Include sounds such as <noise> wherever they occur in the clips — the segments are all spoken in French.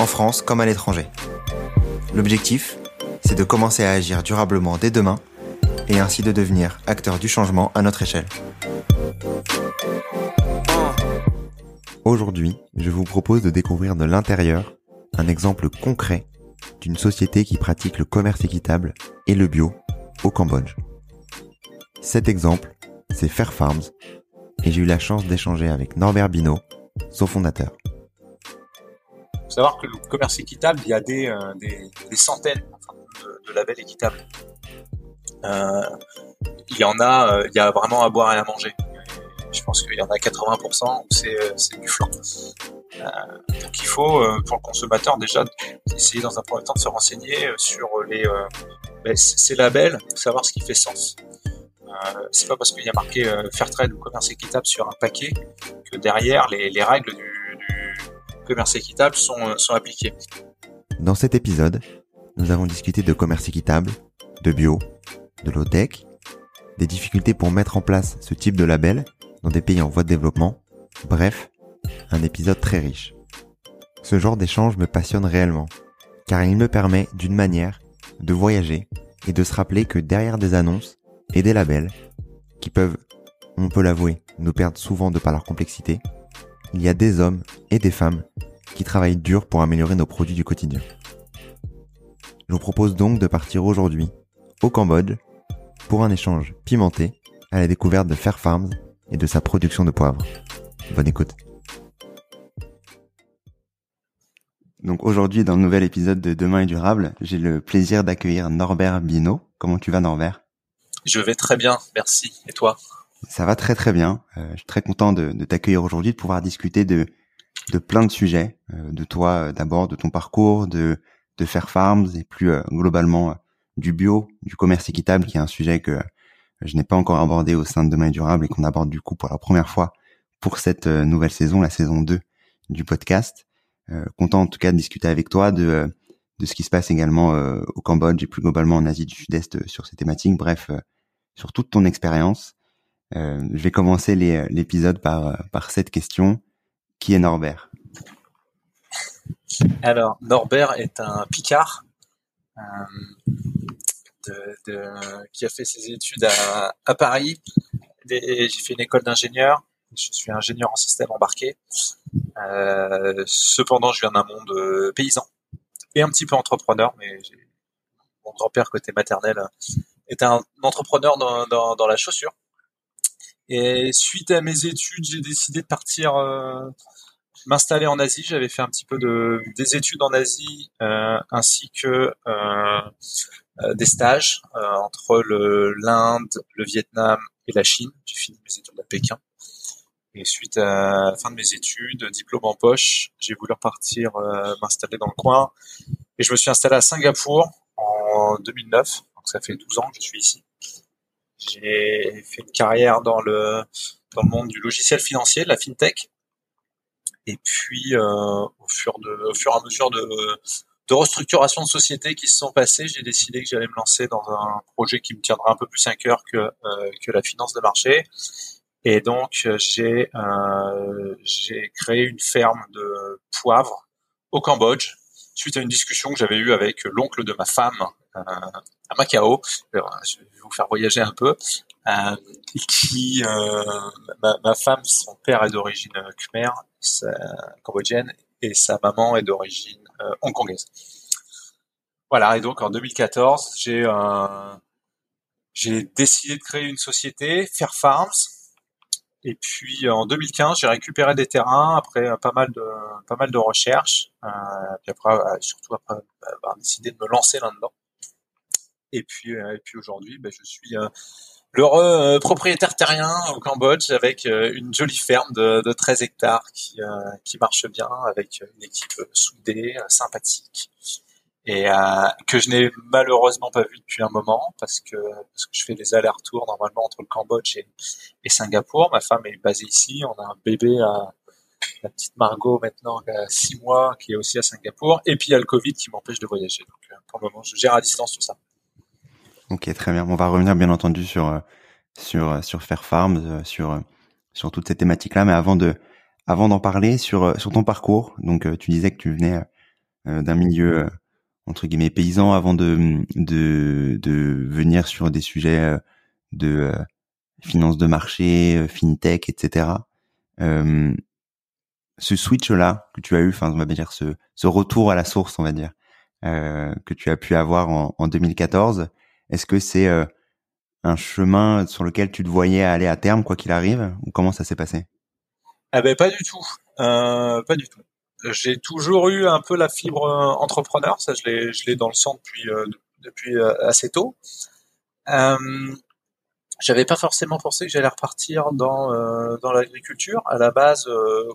en France comme à l'étranger. L'objectif, c'est de commencer à agir durablement dès demain et ainsi de devenir acteur du changement à notre échelle. Aujourd'hui, je vous propose de découvrir de l'intérieur un exemple concret d'une société qui pratique le commerce équitable et le bio au Cambodge. Cet exemple, c'est Fair Farms, et j'ai eu la chance d'échanger avec Norbert Bino, son fondateur. Faut savoir que le commerce équitable, il y a des, euh, des, centaines de, labels équitables. Euh, il y en a, euh, il y a vraiment à boire et à manger. Je pense qu'il y en a 80% où c'est, du flan. Donc il faut, pour le consommateur déjà, essayer dans un premier temps de se renseigner sur les, ben, ces labels, savoir ce qui fait sens. Euh, c'est pas parce qu'il y a marqué euh, Fairtrade ou commerce équitable sur un paquet que derrière les, les règles du, commerce équitable sont, euh, sont appliquées. Dans cet épisode, nous avons discuté de commerce équitable, de bio, de low-tech, des difficultés pour mettre en place ce type de label dans des pays en voie de développement. Bref, un épisode très riche. Ce genre d'échange me passionne réellement, car il me permet d'une manière de voyager et de se rappeler que derrière des annonces, et des labels qui peuvent, on peut l'avouer, nous perdre souvent de par leur complexité, il y a des hommes et des femmes qui travaillent dur pour améliorer nos produits du quotidien. Je vous propose donc de partir aujourd'hui au Cambodge pour un échange pimenté à la découverte de Fair Farms et de sa production de poivre. Bonne écoute. Donc aujourd'hui, dans le nouvel épisode de Demain est durable, j'ai le plaisir d'accueillir Norbert Bino. Comment tu vas Norbert? Je vais très bien, merci. Et toi? Ça va très très bien. Euh, je suis très content de, de t'accueillir aujourd'hui, de pouvoir discuter de, de plein de sujets, euh, de toi euh, d'abord, de ton parcours, de, de Fair Farms et plus euh, globalement euh, du bio, du commerce équitable, qui est un sujet que je n'ai pas encore abordé au sein de Demain Durable et qu'on aborde du coup pour la première fois pour cette nouvelle saison, la saison 2 du podcast. content en tout cas de discuter avec toi de de ce qui se passe également au Cambodge et plus globalement en Asie du Sud-Est sur ces thématiques. Bref, sur toute ton expérience. Je vais commencer l'épisode par, par cette question. Qui est Norbert? Alors, Norbert est un Picard de, de, qui a fait ses études à, à Paris. J'ai fait une école d'ingénieur. Je suis ingénieur en système embarqué. Euh, cependant, je viens d'un monde paysan et un petit peu entrepreneur, mais mon grand-père côté maternel était un entrepreneur dans, dans, dans, la chaussure. Et suite à mes études, j'ai décidé de partir euh, m'installer en Asie. J'avais fait un petit peu de des études en Asie euh, ainsi que euh, euh des stages euh, entre l'Inde, le Vietnam et la Chine. J'ai fini mes études à Pékin. Et suite à la fin de mes études, diplôme en poche, j'ai voulu repartir euh, m'installer dans le coin. Et je me suis installé à Singapour en 2009. Donc ça fait 12 ans que je suis ici. J'ai fait une carrière dans le dans le monde du logiciel financier, de la fintech. Et puis euh, au fur de au fur et à mesure de de restructuration de sociétés qui se sont passées, j'ai décidé que j'allais me lancer dans un projet qui me tiendra un peu plus à cœur que euh, que la finance de marché et donc, j'ai euh, créé une ferme de poivre au Cambodge suite à une discussion que j'avais eue avec l'oncle de ma femme euh, à Macao. je vais vous faire voyager un peu. Euh, qui euh, ma, ma, femme, son père est d'origine khmer, cambodgienne, et sa maman est d'origine hongkongaise. Voilà. Et donc en 2014, j'ai j'ai décidé de créer une société, Fair Farms, et puis en 2015, j'ai récupéré des terrains après euh, pas mal de pas mal de recherches. Euh, puis après, euh, surtout après avoir décidé de me lancer là-dedans. Et puis et puis aujourd'hui, ben, je suis l'heureux propriétaire terrien au Cambodge avec une jolie ferme de, de 13 hectares qui qui marche bien avec une équipe soudée, sympathique. et que je n'ai malheureusement pas vu depuis un moment parce que parce que je fais des allers-retours normalement entre le Cambodge et, et, Singapour. Ma femme est basée ici, on a un bébé à la petite Margot maintenant qui a six mois qui est aussi à Singapour et puis il y a le Covid qui m'empêche de voyager. Donc pour le moment je gère à distance tout ça. Ok très bien. On va revenir bien entendu sur sur sur Fair Farms, sur sur toutes ces thématiques là, mais avant de avant d'en parler sur euh, sur ton parcours, donc euh, tu disais que tu venais euh, d'un milieu entre guillemets paysan avant de de de venir sur des sujets de finance de marché, fintech, etc. Euh, ce switch là que tu as eu, enfin on va dire ce ce retour à la source, on va dire euh, que tu as pu avoir en 2014, est-ce que c'est un chemin sur lequel tu te voyais aller à terme quoi qu'il arrive ou comment ça s'est passé? Ah ben pas du tout, euh, pas du tout. J'ai toujours eu un peu la fibre euh, entrepreneur, ça je l'ai, dans le sang depuis euh, depuis euh, assez tôt. Euh, j'avais pas forcément pensé que j'allais repartir dans dans l'agriculture. À la base,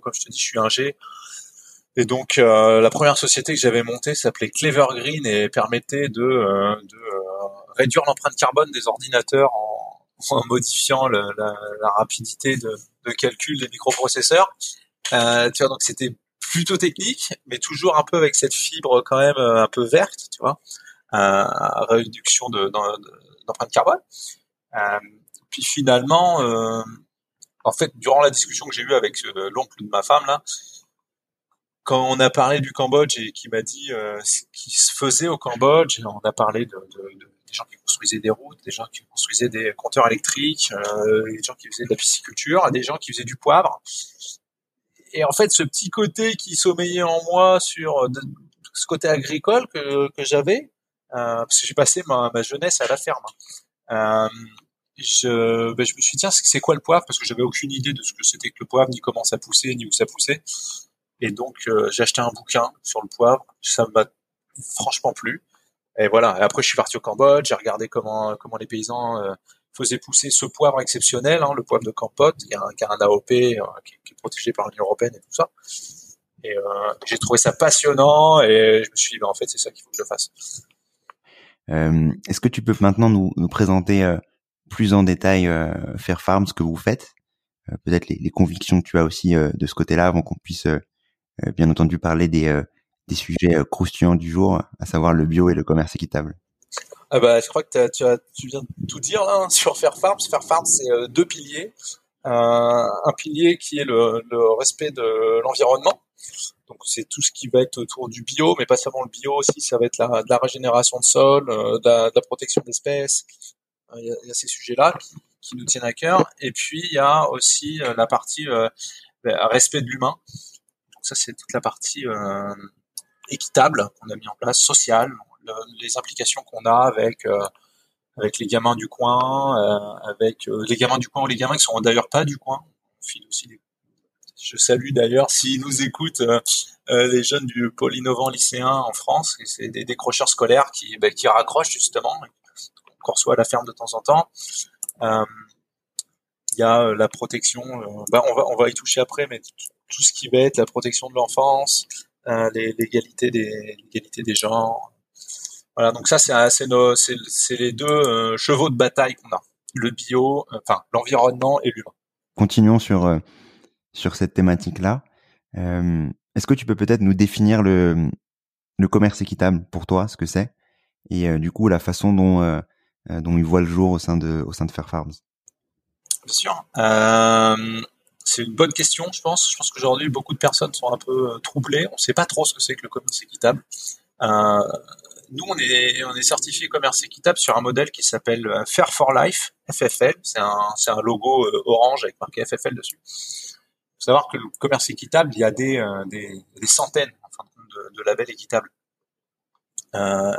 comme je te dis, je suis un G. Et donc la première société que j'avais montée s'appelait Clever Green et permettait de réduire l'empreinte carbone des ordinateurs en, <laughs> modifiant la, rapidité de, calcul des microprocesseurs. Euh, donc c'était plutôt technique, mais toujours un peu avec cette fibre quand même euh, un peu verte, tu vois, euh, réduction de, d'empreinte carbone. Puis finalement, en fait, durant la discussion que j'ai eue avec l'oncle de ma femme là, quand on a parlé du Cambodge et qui m'a dit ce qui se faisait au Cambodge, on a parlé de des gens qui construisaient des routes, des gens qui construisaient des compteurs électriques, euh, des gens qui faisaient de la pisciculture, des gens qui faisaient du poivre. Et en fait, ce petit côté qui sommeillait en moi sur de, ce côté agricole que, que j'avais, euh, parce que j'ai passé ma, ma, jeunesse à la ferme. Euh, je, ben, je me suis dit, tiens, c'est quoi le poivre? Parce que j'avais aucune idée de ce que c'était que le poivre, ni comment ça poussait, ni où ça poussait. Et donc, euh, j'ai acheté un bouquin sur le poivre. Ça m'a franchement plu. Et voilà. Et après, je suis parti au Cambodge. J'ai regardé comment comment les paysans euh, faisaient pousser ce poivre exceptionnel, hein, le poivre de Campote, qui a un, a un AOP, euh, qui, qui, est protégé par l'Union européenne et tout ça. Et euh, j'ai trouvé ça passionnant. Et je me suis dit, ben, en fait, c'est ça qu'il faut que je fasse. Euh, Est-ce que tu peux maintenant nous, nous présenter euh, plus en détail Fair Farm, ce que vous faites, peut-être les, les, convictions que tu as aussi de ce côté-là, avant qu'on puisse bien entendu parler des des sujets euh, croustillants du jour, à savoir le bio et le commerce équitable. Ah bah, je crois que tu, as, tu viens de tout dire là hein, sur Fair Farms. Fair Farms, c'est euh, deux piliers. Euh, un pilier qui est le, le respect de l'environnement. Donc c'est tout ce qui va être autour du bio, mais pas seulement le bio aussi, ça va être la, de la régénération de sol, euh, de, la, de, la, protection d'espèces. Il y, y, a, ces sujets-là qui, qui, nous tiennent à cœur. Et puis il y a aussi la partie respect de l'humain. Donc ça c'est toute la partie équitable qu'on a mis en place, social, le, les implications qu'on a avec euh, avec les gamins du coin, euh, avec euh, les gamins du coin ou les gamins qui sont d'ailleurs pas du coin. Je salue d'ailleurs s'ils nous écoutent les jeunes du pôle innovant lycéen en France, c'est des décrocheurs scolaires qui bah, qui raccrochent justement, qu'on reçoit à la ferme de temps en temps. Il y a la protection, bah, on va on va y toucher après, mais tout ce qui va être la protection de l'enfance, euh, l'égalité des l'égalité des genres. Voilà, donc ça c'est nos c'est les deux euh, chevaux de bataille qu'on a, le bio, euh, enfin l'environnement et l'humain. Continuons sur euh, sur cette thématique là. Est-ce que tu peux peut-être nous définir le le commerce équitable pour toi, ce que c'est, et du coup la façon dont dont il voit le jour au sein de au sein de Fair Farms. Bien sûr. Euh, c'est une bonne question, je pense. Je pense qu'aujourd'hui, beaucoup de personnes sont un peu euh, troublées. On ne sait pas trop ce que c'est que le commerce équitable. Euh, nous, on est, on est certifié commerce équitable sur un modèle qui s'appelle euh, Fair for Life, FFL. C'est un, un logo orange avec marqué FFL dessus. Il faut savoir que le commerce équitable, il y a des, des, des centaines de, de, labels équitables. Euh,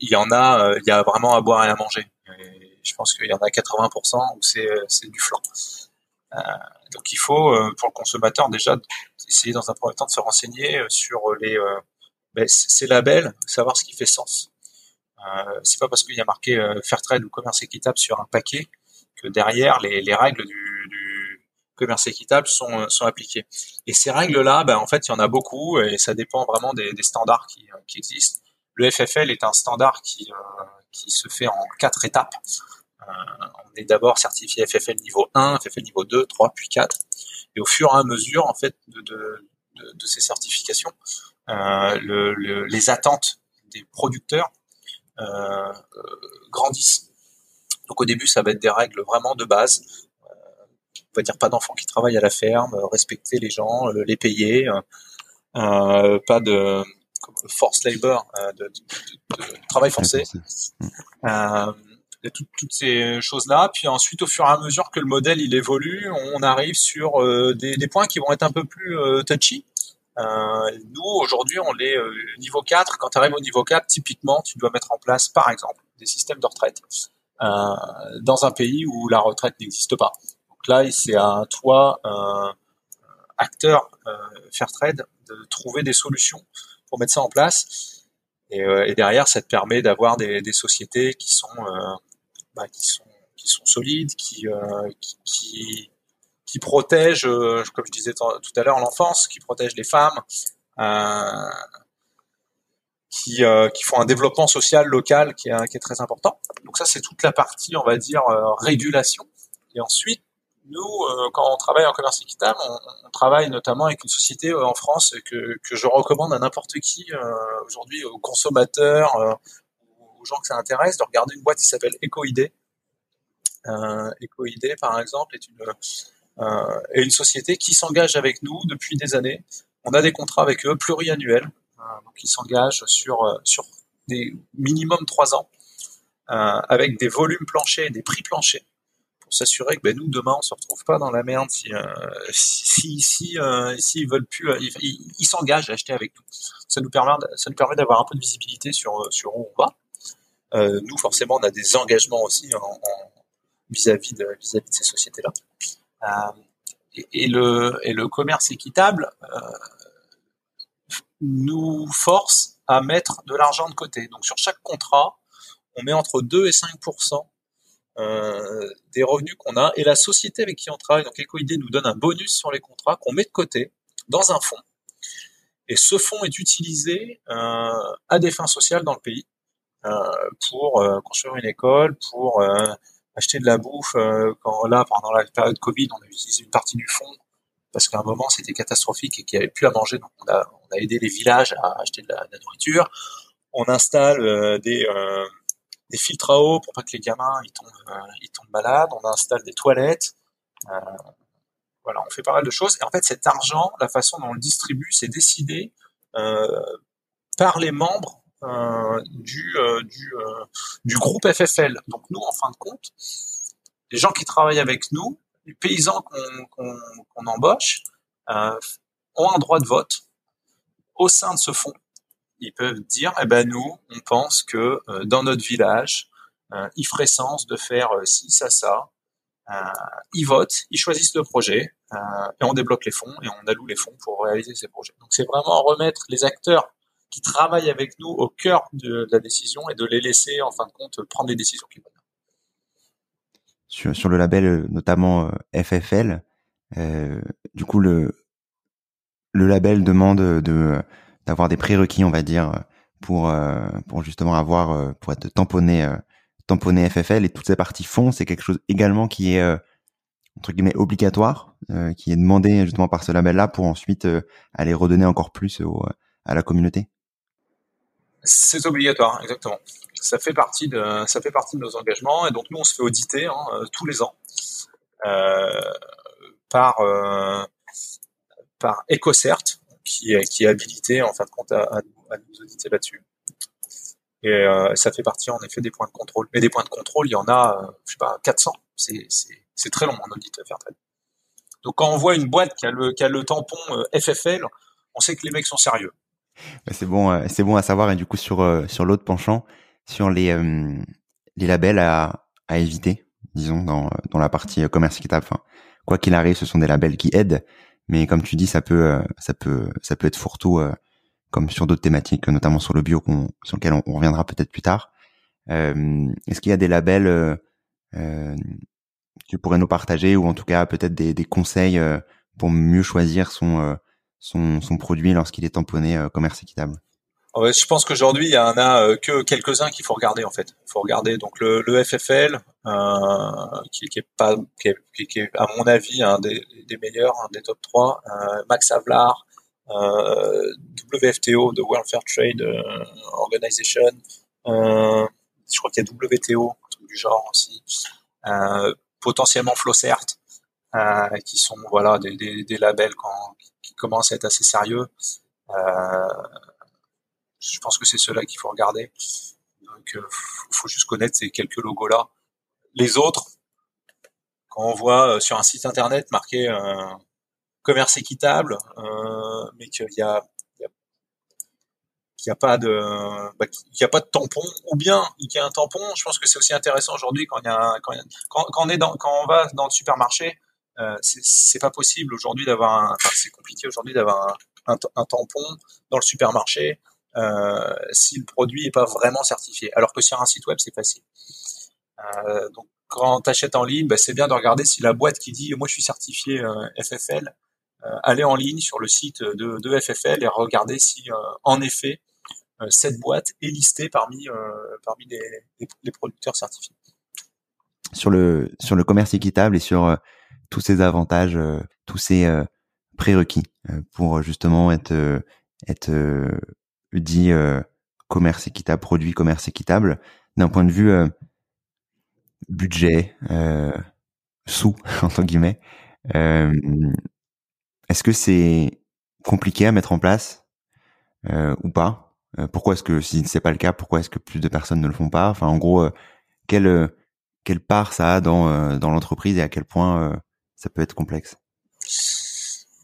il y en a, il y a vraiment à boire et à manger. Et je pense qu'il y en a 80% où c'est, c'est du flanc. Euh, donc il faut euh, pour le consommateur déjà essayer dans un premier temps de se renseigner euh, sur les ben, ces labels, savoir ce qui fait sens. Euh, c'est pas parce qu'il y a marqué fair trade ou commerce équitable sur un paquet que derrière les, les règles du, commerce équitable sont, sont appliquées. Et ces règles-là, ben, en fait, il y en a beaucoup et ça dépend vraiment des, standards qui, qui existent. le FFL est un standard qui, qui se fait en quatre étapes. On est d'abord certifié FFL niveau 1, FFL niveau 2, 3, puis 4. Et au fur et à mesure, en fait, de, de, de, ces certifications, le, les attentes des producteurs euh, grandissent. Donc au début, ça va être des règles vraiment de base. Euh, on va dire pas d'enfants qui travaillent à la ferme, euh, respecter les gens, les payer, pas de force labor, de, travail forcé. Toutes, ces choses-là. Puis ensuite, au fur et à mesure que le modèle il évolue, on arrive sur des, des, points qui vont être un peu plus touchy. Euh, nous, aujourd'hui, on est euh, niveau 4. Quand tu arrives au niveau 4, typiquement, tu dois mettre en place, par exemple, des systèmes de retraite euh, dans un pays où la retraite n'existe pas. Donc là, c'est à toi, euh, acteur euh, Fairtrade, de trouver des solutions pour mettre ça en place. Et, derrière, ça te permet d'avoir des, sociétés qui sont, bah, qui sont solides, qui, qui, qui qui protège, euh, comme je disais tout à l'heure, l'enfance, qui protège les femmes, euh, qui, euh, qui font un développement social local qui est, très important. Donc ça, c'est toute la partie, on va dire, régulation. Et ensuite, nous, quand on travaille en commerce équitable, on, travaille notamment avec une société en France que, que je recommande à n'importe qui aujourd'hui, aux consommateurs, gens que ça intéresse, de regarder une boîte qui s'appelle EcoID. Euh, EcoID, par exemple, est une, euh, et une société qui s'engage avec nous depuis des années. On a des contrats avec eux pluriannuels, euh, donc ils s'engagent sur euh, sur des minimum trois ans, avec des volumes planchers des prix planchers pour s'assurer que ben, nous demain on se retrouve pas dans la merde si euh, s'ils veulent plus ils s'engagent à acheter avec nous ça nous permet d'avoir un peu de visibilité sur sur où on nous forcément on a des engagements aussi en, vis-à-vis de vis-à-vis de ces sociétés là euh, et, le, et le commerce équitable euh, nous force à mettre de l'argent de côté. Donc sur chaque contrat, on met entre 2 et 5 euh, des revenus qu'on a et la société avec qui on travaille, donc EcoID, nous donne un bonus sur les contrats qu'on met de côté dans un fonds. Et ce fonds est utilisé euh, à des fins sociales dans le pays euh, pour euh, construire une école, pour acheter de la bouffe. Euh, là, pendant la période Covid, on a utilisé une partie du fonds parce qu'à un moment c'était catastrophique et qu'il n'y avait plus à manger. Donc on a, aidé les villages à acheter de la, nourriture. On installe euh, des, euh, filtres à eau pour pas que les gamins ils tombent, malades. On installe des toilettes. voilà, on fait pas mal de choses. Et en fait, cet argent, la façon dont on le distribue, c'est décidé par les membres euh, du, euh, du, euh, du groupe FFL. Donc nous, en fin de compte, les gens qui travaillent avec nous, les paysans qu'on embauche, ont un droit de vote au sein de ce fonds. Ils peuvent dire, eh ben nous, on pense que dans notre village, il ferait sens de faire ci, ça, ça. ils votent, ils choisissent le projet et on débloque les fonds et on alloue les fonds pour réaliser ces projets. Donc c'est vraiment remettre les acteurs qui travaillent avec nous au cœur de, la décision et de les laisser, en fin de compte, prendre les décisions qui vont Sur, sur le label, euh, notamment euh, FFL, euh, du coup, le, le label demande de d'avoir des prérequis, on va dire, pour pour justement avoir pour être tamponné tamponné FFL et toutes ces parties fonds, c'est quelque chose également qui est entre guillemets obligatoire, qui est demandé justement par ce label-là pour ensuite aller redonner encore plus à la communauté. C'est obligatoire, exactement. Ça fait partie de ça fait partie de nos engagements et donc nous on se fait auditer hein, euh, tous les ans euh, par euh, par EcoCert qui est qui est habilité en fin de compte à, à, nous auditer là-dessus. Et ça fait partie en effet des points de contrôle. Mais des points de contrôle, il y en a, je sais pas, 400. C'est très long en audit faire très. Donc quand on voit une boîte qui a le qui a le tampon FFL, on sait que les mecs sont sérieux. C'est bon, euh, c'est bon à savoir. Et du coup, sur euh, sur l'autre penchant, sur les euh, les labels à à éviter, disons dans dans la partie commerce équitable. Enfin, quoi qu'il arrive, ce sont des labels qui aident, mais comme tu dis, ça peut ça peut ça peut être fourre-tout, comme sur d'autres thématiques, notamment sur le bio, sur lequel on, reviendra peut-être plus tard. Est-ce qu'il y a des labels euh, tu pourrais nous partager ou en tout cas peut-être des, des conseils pour mieux choisir son son, produit lorsqu'il est tamponné euh, commerce équitable je pense qu'aujourd'hui, il y en a euh, que quelques-uns qu'il faut regarder en fait. Il faut regarder donc le, FFL, euh, qui, est pas, qui est, à mon avis un des, meilleurs, un des top 3. Euh, Max Havlar, euh, WFTO, de World Fair Trade Organization. Je crois qu'il y a WTO, un truc du genre aussi. potentiellement Flowcert, qui sont voilà des, des, labels quand, commencent à être assez sérieux. Euh, je pense que c'est ceux-là qu'il faut regarder. Donc, il euh, faut juste connaître ces quelques logos-là. Les autres, quand on voit euh, sur un site internet marqué commerce équitable, mais qu'il y a, qu'il n'y a pas de bah, qu'il y a pas de tampon ou bien il y a un tampon je pense que c'est aussi intéressant aujourd'hui quand il y a quand, quand, on est dans quand on va dans le supermarché euh, c'est pas possible aujourd'hui d'avoir enfin c'est compliqué aujourd'hui d'avoir un, un, tampon dans le supermarché euh, si le produit est pas vraiment certifié. Alors que sur un site web, c'est facile. Euh, donc quand tu achètes en ligne, bah, c'est bien de regarder si la boîte qui dit moi je suis certifié euh, FFL, euh, aller en ligne sur le site de, de FFL et regarder si en effet cette boîte est listée parmi parmi les, les, les, producteurs certifiés. Sur le sur le commerce équitable et sur tous ces avantages, tous ces prérequis pour justement être être dit euh, commerce équitable, produit commerce équitable, d'un point de vue euh, budget, euh, sous <laughs> entre guillemets, est-ce que c'est compliqué à mettre en place ou pas? Pourquoi est-ce que si c'est pas le cas, pourquoi est-ce que plus de personnes ne le font pas? Enfin, en gros, quelle quelle part ça a dans dans l'entreprise et à quel point ça peut être complexe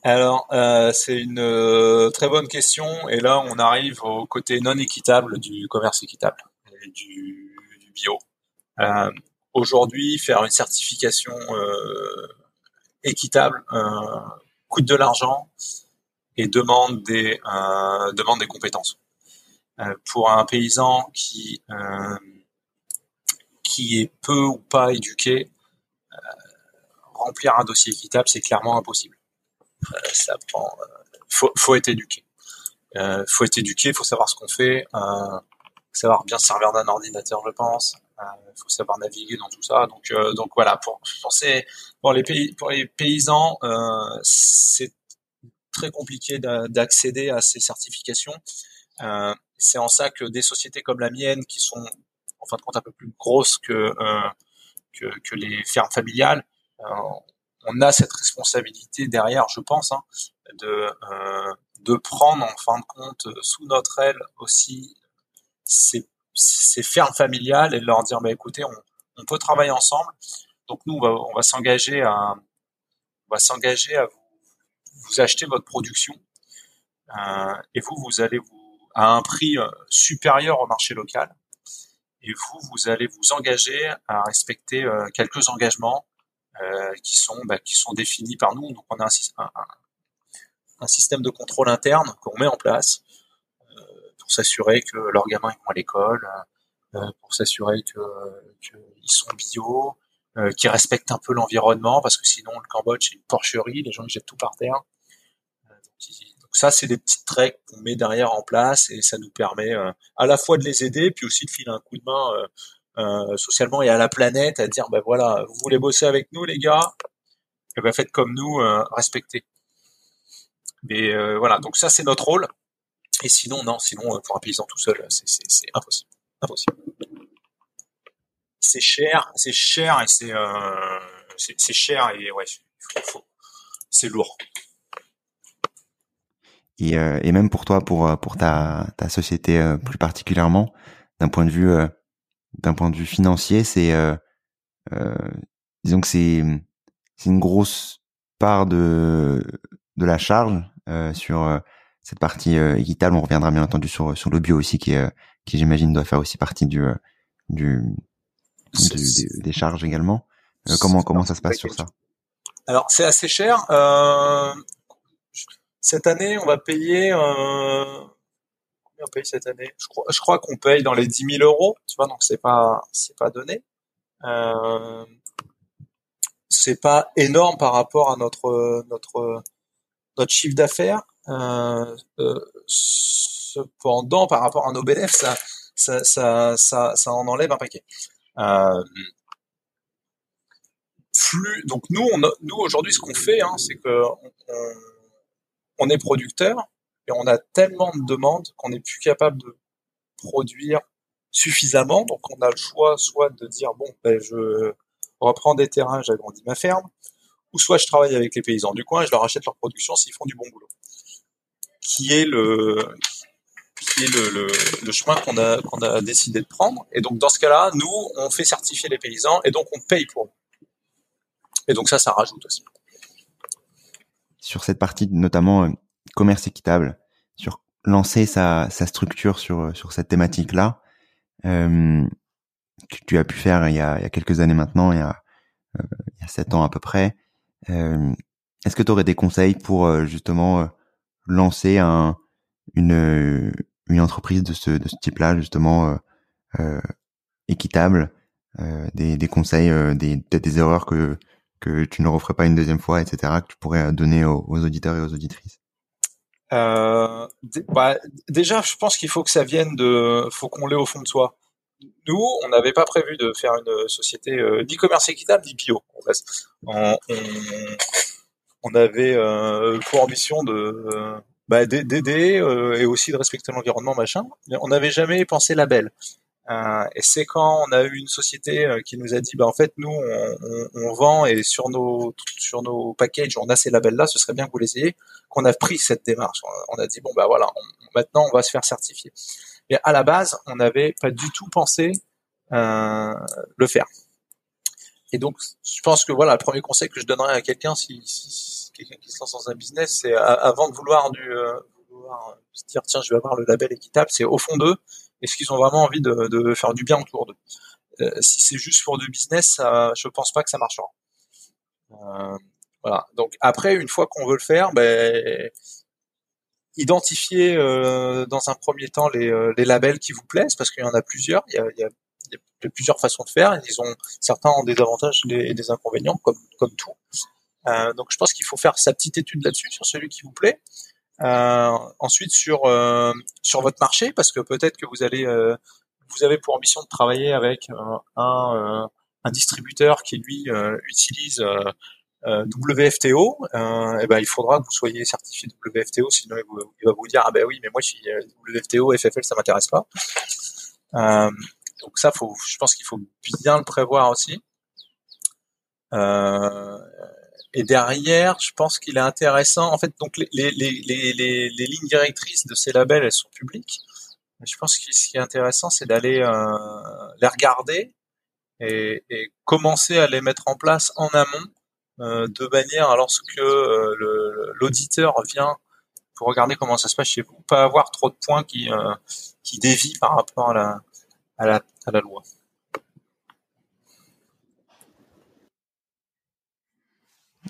alors, euh, c'est une euh, très bonne question. Et là, on arrive au côté non équitable du commerce équitable et du, bio. Euh, Aujourd'hui, faire une certification équitable coûte de l'argent et demande des demande des compétences. pour un paysan qui qui est peu ou pas éduqué, remplir un dossier équitable, c'est clairement impossible. Euh, ça prend. Euh, faut, faut être éduqué. Euh, faut être éduqué, faut savoir ce qu'on fait, euh, savoir bien servir d'un ordinateur, je pense. Euh, faut savoir naviguer dans tout ça. Donc, euh, donc voilà. Pour, pour les pays, pour les paysans, c'est très compliqué d'accéder à ces certifications. C'est en ça que des sociétés comme la mienne, qui sont en fin de compte un peu plus grosses que, que les fermes familiales, on a cette responsabilité derrière, je pense, hein, de, euh, de prendre en fin de compte sous notre aile aussi ces, ces fermes familiales et de leur dire, bah, écoutez, on, on peut travailler ensemble. Donc nous, on va, on va s'engager à, on va s'engager à vous, vous acheter votre production euh, et vous, vous allez vous à un prix euh, supérieur au marché local. Et vous, vous allez vous engager à respecter euh, quelques engagements euh, qui sont bah, qui sont définis par nous. Donc on a un, un, un système de contrôle interne qu'on met en place euh, pour s'assurer que leurs gamins vont à l'école, euh, pour s'assurer que qu'ils sont bio, euh, qui respectent un peu l'environnement, parce que sinon le Cambodge c'est une porcherie, les gens ils jettent tout par terre. donc, ça c'est des petites traits qu'on met derrière en place et ça nous permet à la fois de les aider, puis aussi de filer un coup de main euh, socialement et à la planète à dire ben voilà vous voulez bosser avec nous les gars et eh ben faites comme nous euh, respectez. Mais euh, voilà donc ça c'est notre rôle. Et sinon non sinon pour un paysan tout seul c'est impossible. Impossible. C'est cher c'est cher et c'est euh, c'est cher et ouais c'est lourd. Et, euh, et même pour toi pour pour ta ta société plus particulièrement d'un point de vue d'un point de vue financier, c'est euh, euh, disons que c'est c'est une grosse part de de la charge euh, sur euh, cette partie euh, équitable. On reviendra bien entendu sur sur le bio aussi qui qui j'imagine doit faire aussi partie du du, des, des, charges également. comment comment ça se passe sur ça? Alors c'est assez cher. cette année, on va payer on paye cette année Je crois, je crois qu'on paye dans les 10 000 euros, tu vois, donc c'est pas, c'est pas donné. Euh, c'est pas énorme par rapport à notre notre notre chiffre d'affaires. Euh, euh, cependant, par rapport à nos bénéfices, ça, ça, ça, ça, en enlève un paquet. Euh, plus, donc nous, on nous aujourd'hui, ce qu'on fait, hein, c'est que on, on, est producteur et on a tellement de demandes qu'on n'est plus capable de produire suffisamment. Donc on a le choix soit de dire bon, ben, je reprends des terrains, j'agrandis ma ferme, ou soit je travaille avec les paysans du coin et je leur achète leur production s'ils font du bon boulot. Qui est le chemin qu'on a qu'on a décidé de prendre. Et donc dans ce cas-là, nous on fait certifier les paysans et donc on paye pour eux. Et donc ça, ça rajoute aussi. Sur cette partie, notamment euh, commerce équitable, sur lancer sa, sa structure sur sur cette thématique-là, euh, que tu as pu faire il y a, il y a quelques années maintenant, il y a euh, il y a sept ans à peu près. Euh, est-ce que tu aurais des conseils pour euh, justement lancer un, une, une entreprise de ce, de ce type-là, justement équitable, des, des conseils, des, des erreurs que, que tu ne referais pas une deuxième fois, etc., que tu pourrais donner aux, auditeurs et aux auditrices? Euh, bah, déjà, je pense qu'il faut que ça vienne de, faut qu'on l'ait au fond de soi nous, on n'avait pas prévu de faire une société euh, d'e-commerce équitable, ni bio. On, on, avait euh, pour ambition de bah, d'aider euh, et aussi de respecter l'environnement, machin. Mais on n'avait jamais pensé label. Euh, et c'est quand on a eu une société euh, qui nous a dit, bah en fait nous on, on, on, vend et sur nos sur nos packages on a ces labels là, ce serait bien que vous les ayez, qu'on a pris cette démarche. On a dit bon bah voilà, maintenant on va se faire certifier. Mais à la base, on n'avait pas du tout pensé euh, le faire. Et donc, je pense que voilà, le premier conseil que je donnerais à quelqu'un, si, si, quelqu'un qui se lance dans un business, c'est avant de vouloir du euh, vouloir se dire tiens, je vais avoir le label équitable, c'est au fond d'eux, est-ce qu'ils ont vraiment envie de, de faire du bien autour d'eux euh, Si c'est juste pour du business, ça, je pense pas que ça marchera. Euh, voilà. Donc après, une fois qu'on veut le faire, ben identifier euh, dans un premier temps les, euh, les, labels qui vous plaisent parce qu'il y en a plusieurs. Il y a, il y a, plusieurs façons de faire. Ils ont certains ont des avantages et des inconvénients comme comme tout. Euh, donc je pense qu'il faut faire sa petite étude là-dessus sur celui qui vous plaît. Euh, ensuite sur euh, sur votre marché parce que peut-être que vous allez vous avez pour ambition de travailler avec un un distributeur qui lui utilise euh, WFTO, euh, eh ben, il faudra que vous soyez certifié WFTO, sinon il, va vous dire ah ben oui, mais moi je suis euh, WFTO, FFL, ça m'intéresse pas. Euh, donc ça, faut, je pense qu'il faut bien le prévoir aussi. Euh, et derrière, je pense qu'il est intéressant. En fait, donc les, les, les, les, lignes directrices de ces labels, elles sont publiques. Je pense que ce qui est intéressant, c'est d'aller euh, les regarder et, et, commencer à les mettre en place en amont euh, de manière lorsque euh, l'auditeur vient pour regarder comment ça se passe chez vous, pas avoir trop de points qui euh, qui dévient par rapport à la à la, à la loi.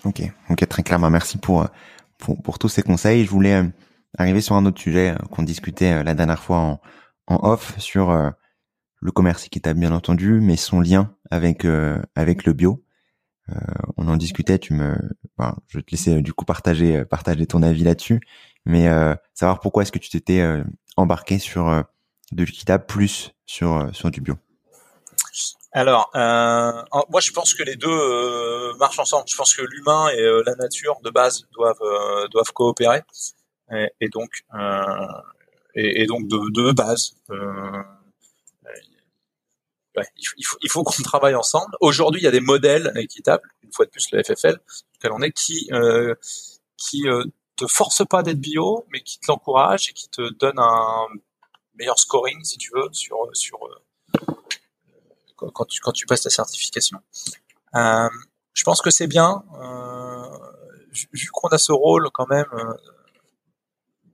Ok, ok, très clairement. Merci pour, pour, pour tous ces conseils. Je voulais arriver sur un autre sujet qu'on discutait la dernière fois en, en off sur le commerce équitable, bien entendu, mais son lien avec avec le bio. Euh, on en discutait, tu me, je vais te laisser euh, du coup partager, euh, partager ton avis là-dessus, mais savoir pourquoi est-ce que tu t'étais embarqué sur de l'équitable plus sur sur du bio. Alors, euh, moi je pense que les deux marchent ensemble. Je pense que l'humain et la nature de base doivent doivent coopérer, et, donc et, et, donc de, de base il faut, il faut qu'on travaille ensemble. Aujourd'hui, il y a des modèles équitables, une fois de plus le FFL, lequel on est, qui euh, qui euh, te force pas d'être bio, mais qui te l'encourage et qui te donne un meilleur scoring, si tu veux, sur sur euh, quand tu passes ta certification. Euh, je pense que c'est bien, euh, vu qu'on a ce rôle quand même euh,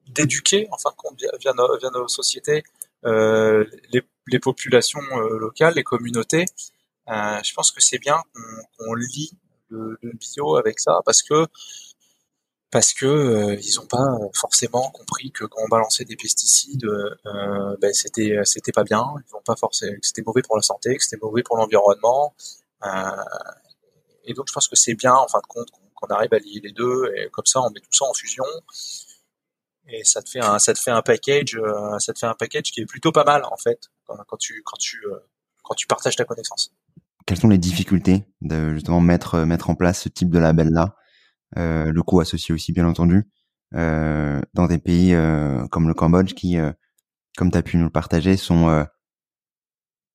d'éduquer, en fin de compte, via, nos, sociétés, euh, les, populations locales, les communautés. Je pense que c'est bien qu'on lit le, le, bio avec ça parce que parce que ils ont pas forcément compris que quand on balançait des pesticides, euh, ben c'était c'était pas bien. Ils ont pas forcément que c'était mauvais pour la santé, que c'était mauvais pour l'environnement. Euh, et donc je pense que c'est bien en fin de compte qu'on arrive à lier les deux et comme ça on met tout ça en fusion et ça te fait un ça te fait un package euh, ça te fait un package qui est plutôt pas mal en fait quand, tu quand tu euh, quand tu partages ta connaissance. Quelles sont les difficultés de justement mettre mettre en place ce type de label là euh, le coût associé aussi bien entendu euh, dans des pays euh, comme le Cambodge qui comme tu as pu nous le partager sont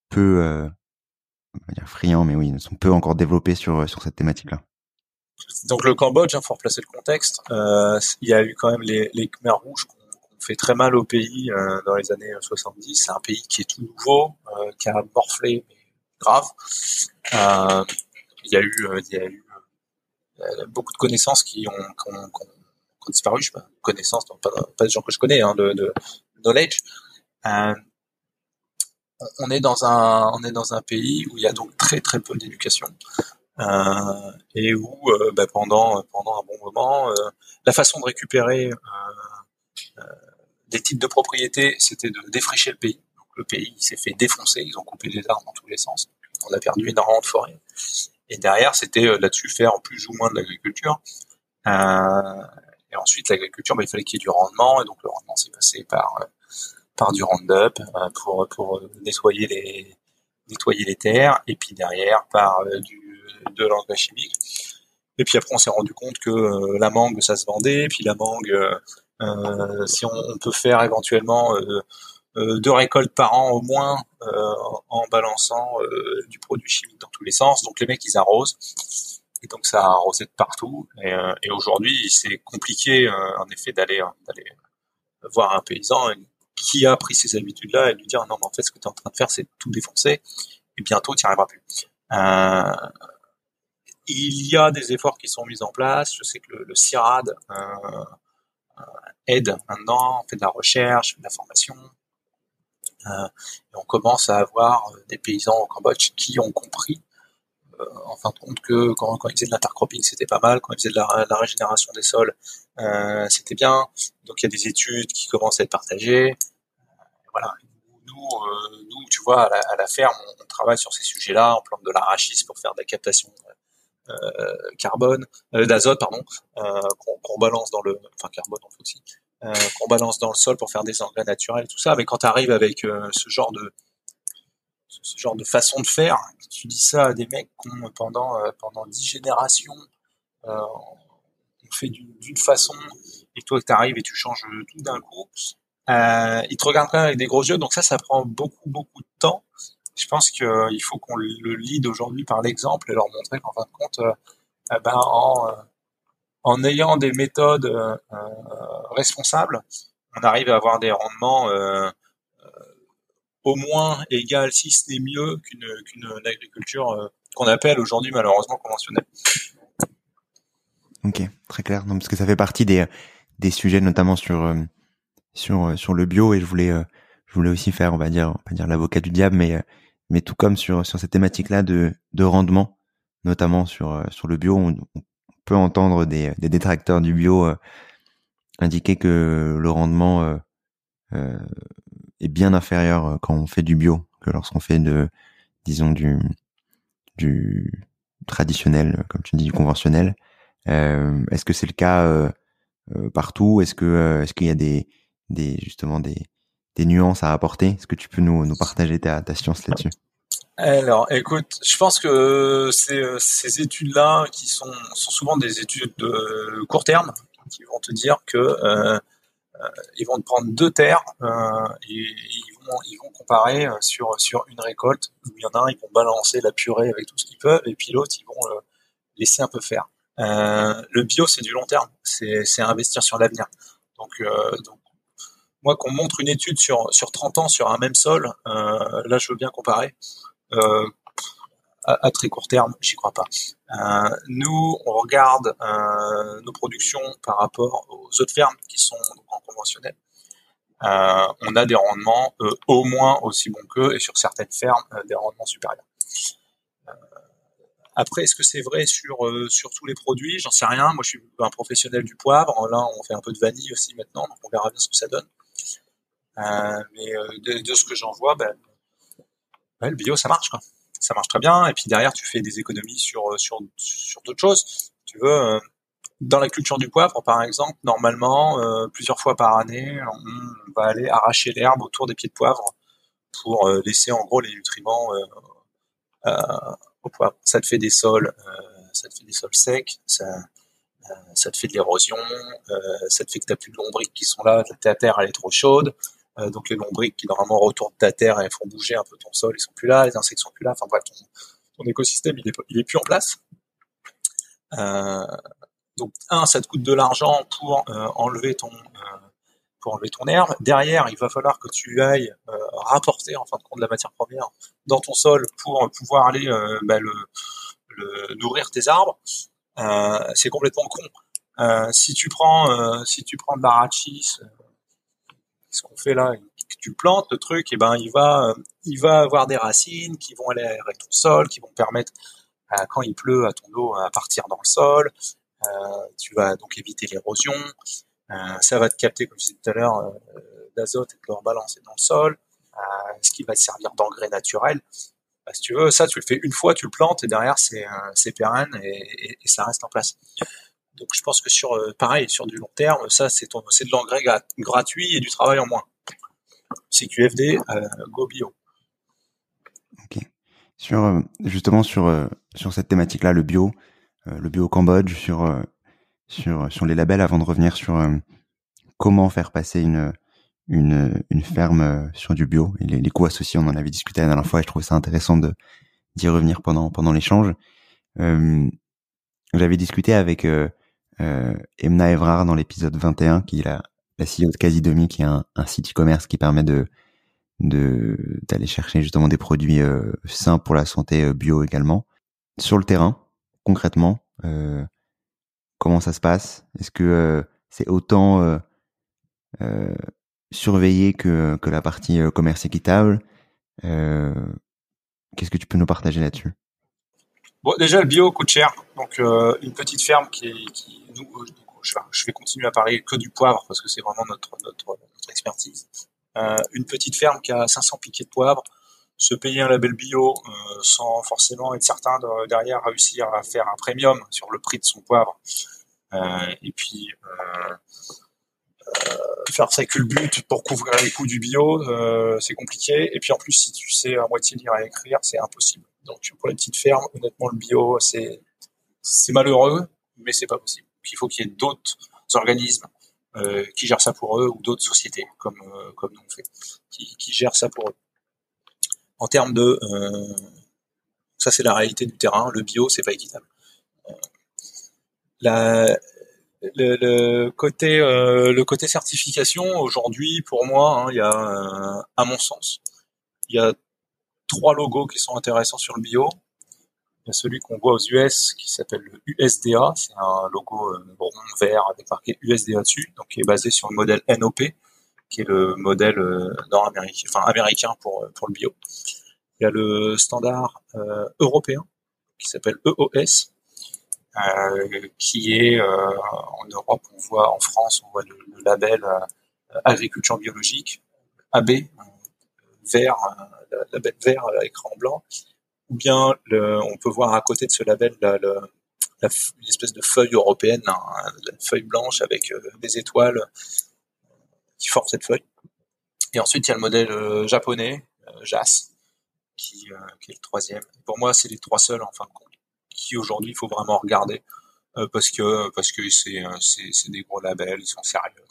peu on va dire friands mais oui sont peu encore développés sur sur cette thématique là. Donc le Cambodge, il hein, faut replacer le contexte. Euh, il y a eu quand même les, les Khmers rouges qui ont fait très mal au pays euh, dans les années 70. C'est un pays qui est tout nouveau, euh, qui a morflé, mais grave. Euh, il y a eu, euh, il y a eu euh, beaucoup de connaissances qui ont, qui ont, qui ont, disparu. Je sais pas, connaissances, pas, pas des gens que je connais, hein, de, de knowledge. on est dans un, on est dans un pays où il y a donc très très peu d'éducation. Euh, et où euh, bah, pendant pendant un bon moment, euh, la façon de récupérer des types de propriétés, c'était de défricher le pays. Donc, le pays s'est fait défoncer, ils ont coupé les arbres dans tous les sens. On a perdu énormément de forêts. Et derrière, c'était là-dessus faire plus ou moins de l'agriculture. Euh, et ensuite, l'agriculture, bah, il fallait qu'il y ait du rendement. Et donc, le rendement s'est passé par par du Roundup pour pour nettoyer les nettoyer les terres. Et puis derrière, par du de l'engrais chimique. Et puis après, on s'est rendu compte que euh, la mangue, ça se vendait. Puis la mangue, euh, euh, si on, peut faire éventuellement deux récoltes par an au moins en balançant du produit chimique dans tous les sens. Donc les mecs, ils arrosent. Et donc ça a arrosé de partout. Et, aujourd'hui, c'est compliqué en effet d'aller d'aller voir un paysan qui a pris ces habitudes-là et lui dire non, mais en fait, ce que tu es en train de faire, c'est tout défoncer. Et bientôt, tu n'y arriveras plus. Euh, il y a des efforts qui sont mis en place. Je sais que le, le CIRAD euh, euh, aide maintenant, fait de la recherche, de la formation. Euh, on commence à avoir des paysans au Cambodge qui ont compris, euh, en fin de compte, que quand, quand ils faisaient de l'intercropping, c'était pas mal. Quand ils faisaient de la, la régénération des sols, euh, c'était bien. Donc il y a des études qui commencent à être partagées. voilà. Nous, nous, tu vois, à la, à la ferme, on, travaille sur ces sujets-là. On plante de l'arachis pour faire de la captation euh, carbone, euh, d'azote pardon, euh, qu'on balance dans le, enfin carbone aussi, qu'on balance dans le sol pour faire des engrais naturels, tout ça. Mais quand tu arrives avec ce genre de ce genre de façon de faire, tu dis ça à des mecs qui ont pendant pendant dix générations euh, on fait d'une façon et toi tu arrives et tu changes tout d'un coup, euh, ils te regardent quand même avec des gros yeux. Donc ça, ça prend beaucoup beaucoup de temps je pense qu'il euh, faut qu'on le lead aujourd'hui par l'exemple et leur montrer qu'en fin de compte, euh, eh ben, en, euh, en ayant des méthodes responsables, on arrive à avoir des rendements au moins égal, si ce n'est mieux qu'une qu'une agriculture qu'on appelle aujourd'hui malheureusement conventionnelle. Ok, très clair. Donc parce que ça fait partie des des sujets notamment sur sur sur le bio et je voulais je voulais aussi faire on va dire on va dire l'avocat du diable mais mais tout comme sur sur cette thématique-là de de rendement, notamment sur euh, sur le bio, peut entendre des des détracteurs du bio euh, indiquer que le rendement euh, euh, est bien inférieur quand on fait du bio que lorsqu'on fait de disons du du traditionnel, comme tu dis, du conventionnel. Euh, est-ce que c'est le cas euh, partout? Est-ce que est-ce qu'il y a des des justement des des nuances à apporter? Est-ce que tu peux nous, nous partager ta, ta science là-dessus? Alors, écoute, je pense que ces, ces études-là, qui sont, sont souvent des études de court terme, qui vont te dire que euh, euh, ils vont te prendre deux terres euh, et, ils vont, ils vont comparer euh, sur sur une récolte où il y en a un, ils vont balancer la purée avec tout ce qu'ils peuvent, et puis l'autre, ils vont laisser un peu faire. le bio, c'est du long terme, c'est c'est investir sur l'avenir. Donc, donc moi, qu'on montre une étude sur, sur 30 ans sur un même sol, euh, là, je veux bien comparer. Euh, à, très court terme, j'y crois pas. Euh, nous, on regarde nos productions par rapport aux autres fermes qui sont en conventionnel. On a des rendements au moins aussi bons qu'eux et sur certaines fermes des rendements supérieurs. Après, est-ce que c'est vrai sur sur tous les produits? J'en sais rien. Moi, je suis un professionnel du poivre. Là, on fait un peu de vanille aussi maintenant, donc on verra bien ce que ça donne. Euh, mais euh, de, ce que j'en vois, ben, le bio, ça marche. Ça marche très bien. Et puis derrière, tu fais des économies sur, sur, sur d'autres choses. Tu veux, euh, dans la culture du poivre, par exemple, normalement, euh, plusieurs fois par année, on va aller arracher l'herbe autour des pieds de poivre pour euh, laisser en gros les nutriments au poivre. Ça te fait des sols, ça te fait des sols secs, ça te fait de l'érosion, ça te fait que t'as plus de lombriques qui sont là, ta terre elle est trop chaude, donc les lombriques qui normalement retournent ta terre et font bouger un peu ton sol, ils sont plus là, les insectes sont plus là, enfin bref, ton, écosystème il est, il est plus en place. Euh, donc un, ça te coûte de l'argent pour euh, enlever ton euh, pour enlever ton herbe. Derrière, il va falloir que tu ailles rapporter en fin de compte la matière première dans ton sol pour pouvoir aller bah, le, nourrir tes arbres. C'est complètement con. si tu prends si tu prends de l'arachis, ce qu'on fait là, que tu plantes le truc, et eh ben il va il va avoir des racines qui vont aller avec ton sol, qui vont permettre quand il pleut à ton eau à partir dans le sol. Euh, tu vas donc éviter l'érosion. Euh, ça va te capter, comme je disais tout à l'heure, euh, d'azote et de le rebalancer dans le sol, ce qui va te servir d'engrais naturel. Bah, si tu veux, ça, tu le fais une fois, tu le plantes et derrière, c'est c'est pérenne et, et, ça reste en place. Donc, je pense que sur, pareil, sur du long terme, ça, c'est c'est de l'engrais gratuit et du travail en moins. CQFD, euh, Go Bio. Ok. Sur justement sur sur cette thématique-là, le bio, euh, le bio Cambodge, sur euh, sur sur les labels, avant de revenir sur euh, comment faire passer une une, une ferme sur du bio et les, les, coûts associés. On en avait discuté la dernière fois et je trouvais ça intéressant de d'y revenir pendant pendant l'échange. Euh, J'avais discuté avec euh, Emna Evrard dans l'épisode 21, qui est la, la CEO de Casidomi, qui est un, un site e-commerce qui permet de de d'aller chercher justement des produits sains pour la santé bio également sur le terrain concrètement euh, Comment ça se passe? Est-ce que euh, c'est autant euh, surveillé que, la partie commerce équitable Qu'est-ce que tu peux nous partager là-dessus? Bon, déjà, le bio coûte cher. Donc, une petite ferme qui, je, vais continuer à parler que du poivre parce que c'est vraiment notre, expertise. Euh, une petite ferme qui a 500 piquets de poivre, se payer un label bio euh, sans forcément être certain de derrière réussir à faire un premium sur le prix de son poivre. Euh, et puis euh, faire sa culbute pour couvrir les coûts du bio, c'est compliqué. Et puis en plus, si tu sais à moitié lire et écrire, c'est impossible. Donc pour les petites fermes, honnêtement, le bio, c'est c'est malheureux, mais c'est pas possible. il faut qu'il y ait d'autres organismes qui gèrent ça pour eux ou d'autres sociétés comme comme nous on fait, qui, gèrent ça pour eux en termes de euh, ça c'est la réalité du terrain, le bio c'est pas équitable. Euh, la, le, côté euh, le côté certification aujourd'hui pour moi hein, il y a à mon sens il y a trois logos qui sont intéressants sur le bio. Il y a celui qu'on voit aux US qui s'appelle le USDA c'est un logo rond vert avec marqué USDA dessus donc qui est basé sur le modèle NOP qui est le modèle euh, nord-américain, enfin américain pour euh, pour le bio. Il y a le standard euh, européen qui s'appelle EOS, qui est en Europe, on voit en France, on voit le, label agriculture biologique, AB, vert, label vert à écran blanc, ou bien le, on peut voir à côté de ce label la, une espèce de feuille européenne, hein, une feuille blanche avec des étoiles qui forme cette feuille. Et ensuite, il y a le modèle euh, japonais, euh, JAS, qui, euh, qui, est le troisième. Pour moi, c'est les trois seuls, en fin de compte, qui aujourd'hui, il faut vraiment regarder, parce que parce que c'est c'est des gros labels, ils sont sérieux.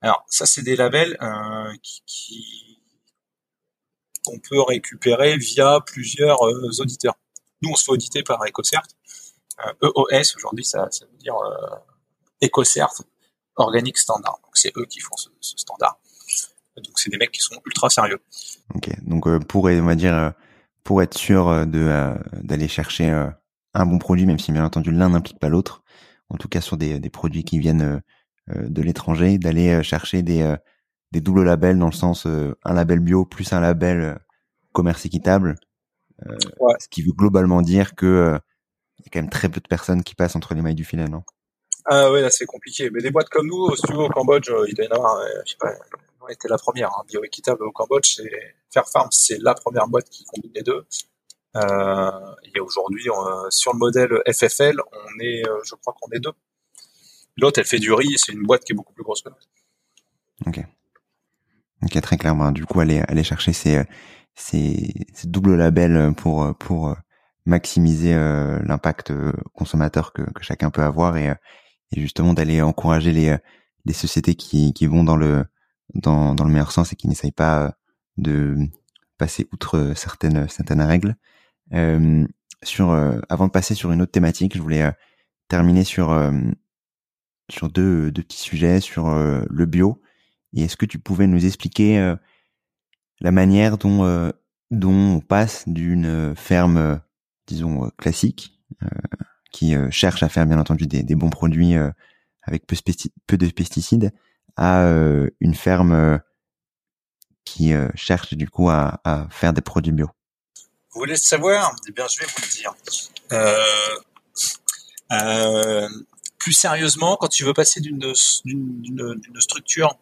Alors, ça, c'est des labels qui, qui qu'on peut récupérer via plusieurs auditeurs. Nous, on se fait auditer par EcoCert. EOS, aujourd'hui, ça, ça veut dire EcoCert Organic Standard. Donc c'est eux qui font ce, standard. Donc c'est des mecs qui sont ultra sérieux. Ok, donc euh, pour on va dire euh, pour être sûr euh, de d'aller chercher un bon produit, même si bien entendu l'un n'implique pas l'autre, en tout cas sur des, des produits qui viennent de l'étranger, d'aller chercher des des doubles labels dans le sens un label bio plus un label commerce équitable, ouais. ce qui veut globalement dire que il y a quand même très peu de personnes qui passent entre les mailles du filet, non? Ah ouais, là c'est compliqué. Mais des boîtes comme nous, si tu veux, au Cambodge, euh, il doit y en avoir, euh, je sais pas, on était la première. Hein, Bioéquitable au Cambodge, c'est Fairfarm, c'est la première boîte qui combine les deux. Euh, et aujourd'hui, sur le modèle FFL, on est, je crois qu'on est deux. L'autre, elle fait du riz, c'est une boîte qui est beaucoup plus grosse que l'autre. Ok. Ok, très clairement. Du coup, aller aller chercher ces ces, ces doubles labels pour pour maximiser euh, l'impact euh, consommateur que, que, chacun peut avoir et, et justement d'aller encourager les les sociétés qui qui vont dans le dans dans le meilleur sens et qui n'essayent pas de passer outre certaines certaines règles. Euh, sur avant de passer sur une autre thématique, je voulais terminer sur sur deux, deux petits sujets sur le bio et est-ce que tu pouvais nous expliquer euh, la manière dont, euh, dont on passe d'une ferme, disons, classique, euh, qui cherche à faire bien entendu des, des bons produits avec peu, peu, de pesticides, à une ferme qui cherche du coup à, faire des produits bio Vous voulez savoir? Eh bien, je vais vous le dire. Euh, plus sérieusement, quand tu veux passer d'une structure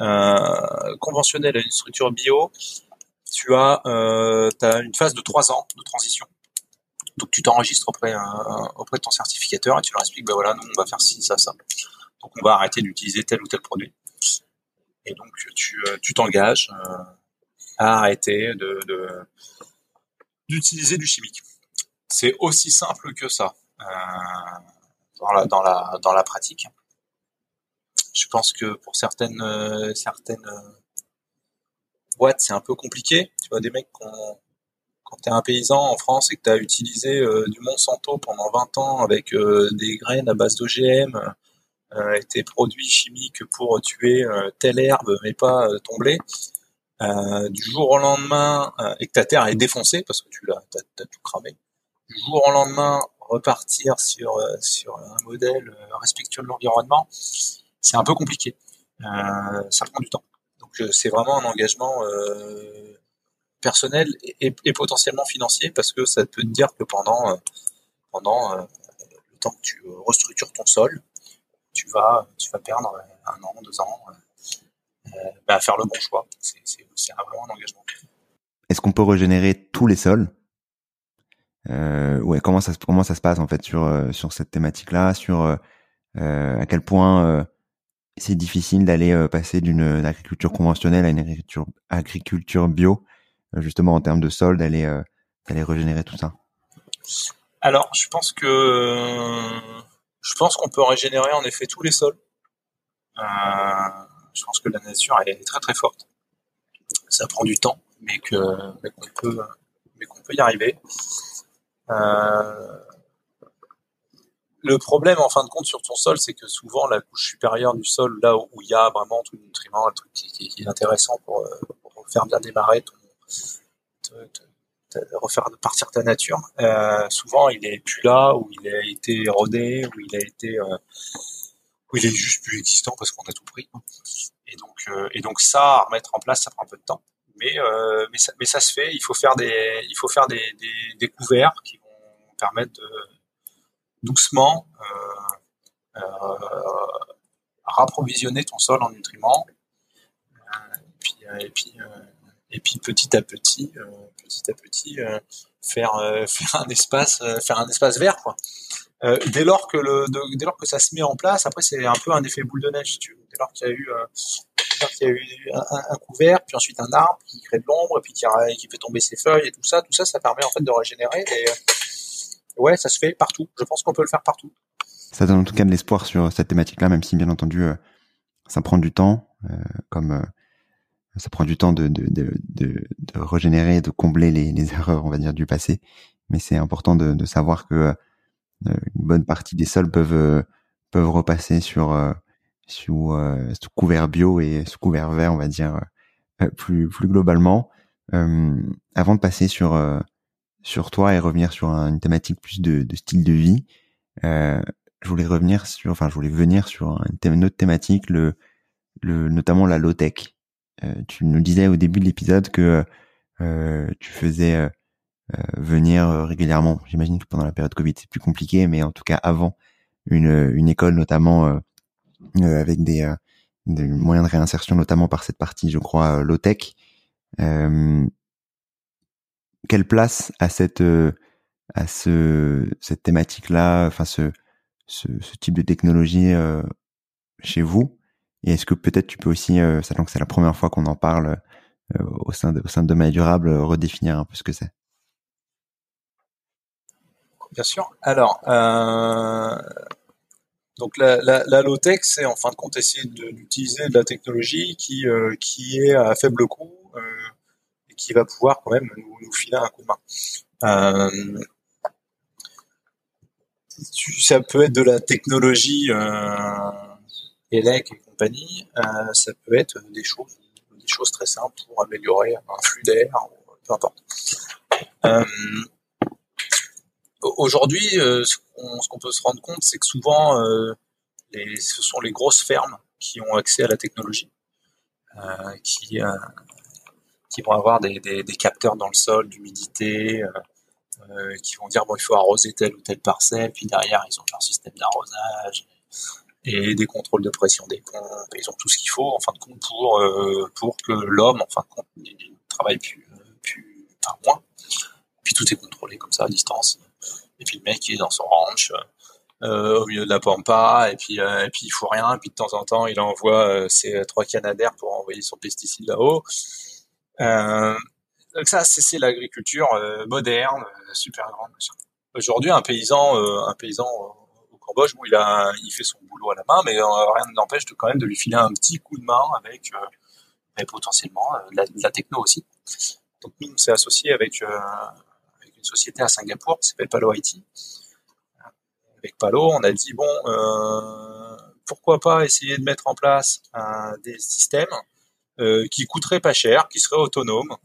euh, conventionnelle à une structure bio, tu as, euh, une phase de trois ans de transition. Donc tu t'enregistres auprès, euh, auprès de ton certificateur et tu leur expliques, ben voilà, nous on va faire ci, ça, ça. Donc on va arrêter d'utiliser tel ou tel produit. Et donc tu euh, t'engages euh, à arrêter de d'utiliser du chimique. C'est aussi simple que ça euh, dans, la, dans, la, dans la pratique je pense que pour certaines certaines boîtes, c'est un peu compliqué. Tu vois, des mecs quand tu es un paysan en France et que tu as utilisé du Monsanto pendant 20 ans avec des graines à base d'OGM tes produits chimiques pour tuer telle herbe mais pas ton blé, du jour au lendemain, et que ta terre est défoncée parce que tu l'as as, tout cramé, du jour au lendemain, repartir sur, sur un modèle respectueux de l'environnement, c'est un peu compliqué. Euh, ça prend du temps. Donc euh, c'est vraiment un engagement euh, personnel et, potentiellement financier parce que ça peut te dire que pendant pendant le temps que tu restructures ton sol, tu vas tu vas perdre un an, deux ans bah, à faire le bon choix. C'est vraiment un engagement. Est-ce qu'on peut régénérer tous les sols? Euh, ouais, comment ça comment ça se passe en fait sur sur cette thématique là, sur euh, à quel point c'est difficile d'aller euh, passer d'une euh, agriculture conventionnelle à une agriculture, agriculture bio, euh, justement en termes de sol, d'aller d'aller régénérer tout ça? Alors, je pense que je pense qu'on peut régénérer en effet tous les sols. Euh, je pense que la nature elle est très très forte. Ça prend du temps, mais que mais qu'on peut mais qu'on peut y arriver. Euh, le problème, en fin de compte, sur ton sol, c'est que souvent, la couche supérieure du sol, là où il y a vraiment tout le nutriment, un truc qui, est intéressant pour, euh, faire bien démarrer ton, refaire partir ta nature, euh, souvent, il est plus là, où il a été érodé, où il a été, euh, il est juste plus existant parce qu'on a tout pris. Et donc, et donc ça, à remettre en place, ça prend un peu de temps. Mais, mais, ça, mais ça se fait. Il faut faire des, il faut faire des, couverts qui vont permettre de, doucement euh, euh, rapprovisionner ton sol en nutriments. Euh, puis, et puis petit à petit, petit à petit, faire <laughs> faire un espace, faire un espace vert quoi. Euh, dès lors que le dès lors que ça se met en place après c'est un peu un effet boule de neige tu dès lors qu'il y a eu euh, qu'il y a eu un, couvert puis ensuite un arbre qui crée de l'ombre puis qui, fait tomber ses feuilles et tout ça tout ça ça permet en fait de régénérer et ouais, ça se fait partout. Je pense qu'on peut le faire partout. Ça donne en tout cas de l'espoir sur cette thématique-là, même si bien entendu euh, ça prend du temps, euh, comme euh, ça prend du temps de, de, de, de, de régénérer, de combler les, les, <laughs> erreurs, on va dire, du passé. Mais c'est important de, de, savoir que une bonne partie des sols peuvent peuvent repasser sur sous, sous couvert bio et sous couvert vert, on va dire, plus plus globalement. avant de passer sur sur toi et revenir sur une thématique plus de, de style de vie. Euh, je voulais revenir sur, enfin, je voulais venir sur une, autre thématique, le, le, notamment la low tech. Euh, tu nous disais au début de l'épisode que euh, tu faisais euh, euh, venir régulièrement. J'imagine que pendant la période Covid c'est plus compliqué, mais en tout cas avant une, une école notamment avec des, des, moyens de réinsertion, notamment par cette partie, je crois, low tech. Euh, quelle place à cette euh, à ce cette thématique là enfin ce ce, type de technologie chez vous? Et est-ce que peut-être tu peux aussi, sachant que c'est la première fois qu'on en parle au sein de, au sein de Domaine Durable, redéfinir un peu ce que c'est? Bien sûr. Alors, euh, donc la, low-tech, c'est en fin de compte essayer d'utiliser de, la technologie qui, euh, qui est à faible coût euh, et qui va pouvoir quand même nous, nous filer un coup de main. Euh, ça peut être de la technologie euh, ELEC et compagnie, euh, ça peut être des choses, des choses très simples pour améliorer un flux d'air, peu importe. Euh, Aujourd'hui, euh, ce qu'on peut se rendre compte, c'est que souvent, les, ce sont les grosses fermes qui ont accès à la technologie, qui, vont avoir des, des, des, capteurs dans le sol d'humidité, qui vont dire bon, il faut arroser telle ou telle parcelle, puis derrière, ils ont leur système d'arrosage et des contrôles de pression des pompes, ils ont tout ce qu'il faut en fin de compte pour pour que l'homme, en fin de compte, travaille plus, plus enfin, moins. Puis tout est contrôlé comme ça à distance. Et puis le mec il est dans son ranch euh, au milieu de la pampa et puis euh, et puis il faut rien. Et puis de temps en temps il envoie euh, ses trois canadaires pour envoyer son pesticide là-haut. Euh, donc ça c'est l'agriculture euh, moderne, super grande. Aujourd'hui un paysan un paysan Cambodge où il a il fait son boulot à la main, mais rien ne l'empêche de quand même de lui filer un petit coup de main avec potentiellement de la, de la, techno aussi. Donc nous on s'est associé avec société à Singapour qui s'appelle Palo IT. Avec Palo, on a dit bon, euh, pourquoi pas essayer de mettre en place des systèmes euh, qui coûteraient pas cher, qui seraient autonomes,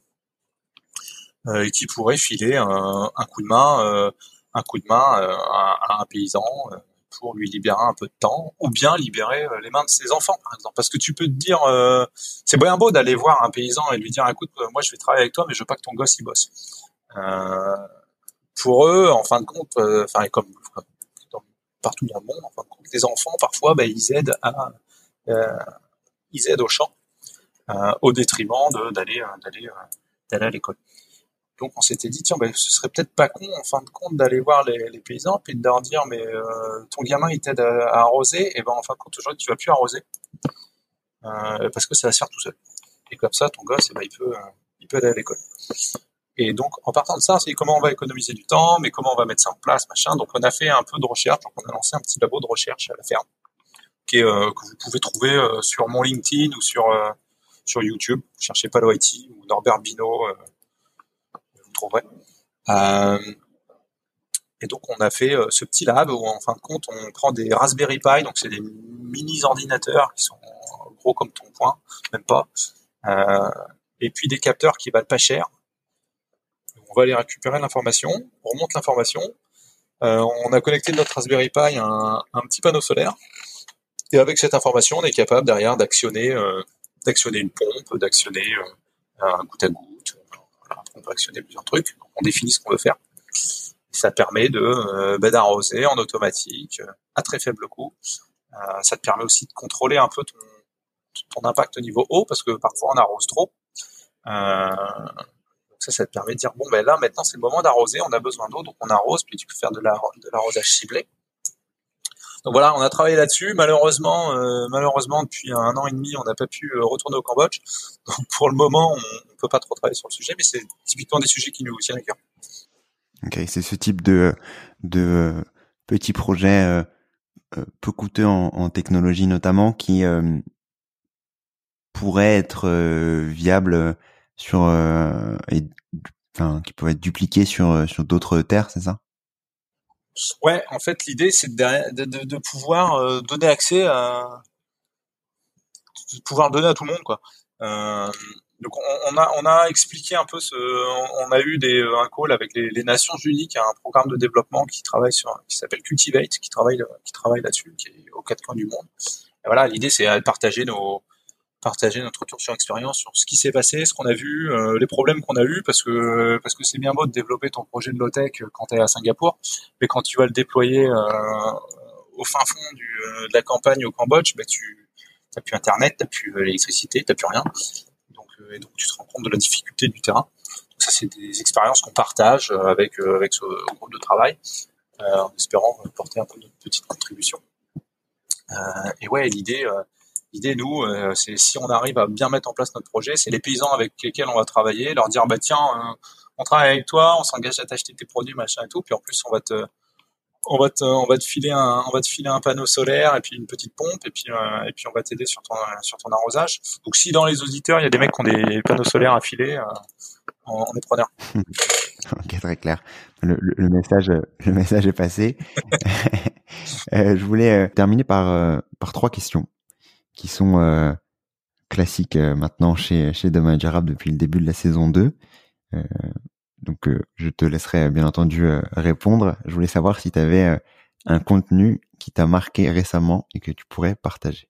euh, et qui pourraient filer un, coup de main, un coup de main à, un paysan pour lui libérer un peu de temps, ou bien libérer les mains de ses enfants, par exemple. Parce que tu peux te dire, c'est bien beau d'aller voir un paysan et lui dire, écoute, moi je vais travailler avec toi, mais je veux pas que ton gosse y bosse. Euh, pour eux, en fin de compte, euh, enfin comme, partout dans le monde, en les enfants parfois, ben, ils aident à, euh, ils aident au champ, au détriment d'aller d'aller d'aller à l'école. Donc on s'était dit tiens ben, ce serait peut-être pas con en fin de compte d'aller voir les, paysans puis de leur dire mais euh, ton gamin il t'aide à, arroser et ben en fin de compte aujourd'hui tu vas plus arroser euh, parce que ça va se faire tout seul. Et comme ça ton gosse eh ben, il peut il peut aller à l'école. Et donc, en partant de ça, c'est comment on va économiser du temps, mais comment on va mettre ça en place, machin. Donc, on a fait un peu de recherche. Donc, on a lancé un petit labo de recherche à la ferme, euh, que vous pouvez trouver euh, sur mon LinkedIn ou sur euh, YouTube. Cherchez Palo IT ou Norbert Vous trouverez. et donc, on a fait ce petit lab où, en fin de compte, on prend des Raspberry Pi, donc c'est des mini ordinateurs qui sont gros comme ton poing, même pas. et puis des capteurs qui valent pas cher on va aller récupérer l'information, on remonte l'information, euh, on a connecté notre Raspberry Pi à un, petit panneau solaire, et avec cette information, on est capable derrière d'actionner euh, d'actionner une pompe, d'actionner euh, un goutte à goutte, on peut actionner plusieurs trucs, on définit ce qu'on veut faire. ça permet de bah, d'arroser en automatique à très faible coût. ça te permet aussi de contrôler un peu ton, impact au niveau eau parce que parfois on arrose trop. Ça, ça te permet de dire, bon, ben là, maintenant, c'est le moment d'arroser, on a besoin d'eau, donc on arrose, puis tu peux faire de l'arrosage ciblé. Donc voilà, on a travaillé là-dessus. Malheureusement, euh, malheureusement, depuis un an et demi, on n'a pas pu euh, retourner au Cambodge. Donc pour le moment, on ne peut pas trop travailler sur le sujet, mais c'est typiquement des sujets qui nous tiennent à cœur. Ok, c'est ce type de, de petits projets euh, peu coûteux en, en, technologie notamment qui pourraient être viables sur euh, et, enfin, qui peuvent être dupliqués sur euh, sur d'autres terres, c'est ça? Ouais, en fait, l'idée c'est de, de, de, pouvoir euh, donner accès à de pouvoir donner à tout le monde quoi. Euh, donc on, a on a expliqué un peu ce on a eu des un call avec les, les Nations Unies qui a un programme de développement qui travaille sur qui s'appelle Cultivate qui travaille qui travaille là-dessus qui est aux quatre coins du monde. Et voilà, l'idée c'est de partager nos partager notre retour sur expérience sur ce qui s'est passé, ce qu'on a vu, euh, les problèmes qu'on a eu, parce que parce que c'est bien beau de développer ton projet de low-tech quand tu es à Singapour, mais quand tu vas le déployer euh, au fin fond euh, de la campagne au Cambodge, bah, tu n'as plus internet, tu n'as plus l'électricité, tu n'as plus rien. Donc, et donc tu te rends compte de la difficulté du terrain. Donc ça, c'est des expériences qu'on partage avec avec ce groupe de travail. en espérant porter un peu notre petite contribution. et ouais, l'idée, l'idée nous, c'est si on arrive à bien mettre en place notre projet, c'est les paysans avec lesquels on va travailler, leur dire bah tiens, on travaille avec toi, on s'engage à t'acheter tes produits, machin et tout, puis en plus on va te on va te, on va te filer un, on va te filer un panneau solaire et puis une petite pompe et puis, euh, et puis on va t'aider sur ton, sur ton arrosage. Donc si dans les auditeurs il y a des mecs qui ont des panneaux solaires à filer, euh, on, est preneur. <laughs> ok, très clair. Le, le, message, le message est passé. <laughs> euh, je voulais euh, terminer par, euh, par trois questions qui sont classiques maintenant chez, chez Dommage Arabe depuis le début de la saison 2. Donc, euh, je te laisserai bien entendu euh, répondre. Je voulais savoir si tu avais euh, un contenu qui t'a marqué récemment et que tu pourrais partager.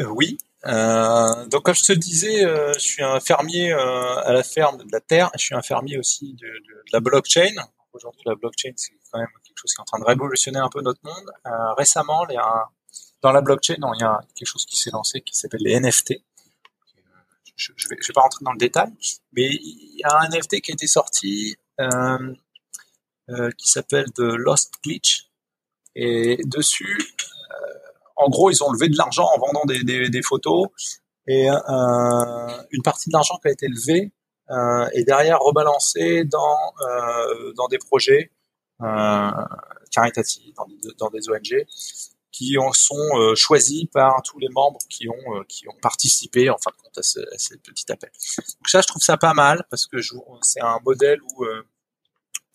oui. donc, comme je te disais, je suis un fermier à la ferme de la terre. Je suis un fermier aussi de, la blockchain. Aujourd'hui, la blockchain, c'est quand même quelque chose qui est en train de révolutionner un peu notre monde. récemment, il y a dans la blockchain, il y a quelque chose qui s'est lancé qui s'appelle les NFT je ne vais, pas rentrer dans le détail, mais il y a un NFT qui a été sorti euh, euh, qui s'appelle The Lost Glitch. Et dessus, euh, en gros, ils ont levé de l'argent en vendant des photos. Et une partie de l'argent qui a été levée est derrière rebalancée dans, dans des projets caritatifs, dans, dans des ONG qui en sont euh, choisis par tous les membres qui ont euh, qui ont participé en fin de compte à ce, à petit appel. Donc ça, je trouve ça pas mal parce que c'est un modèle où euh,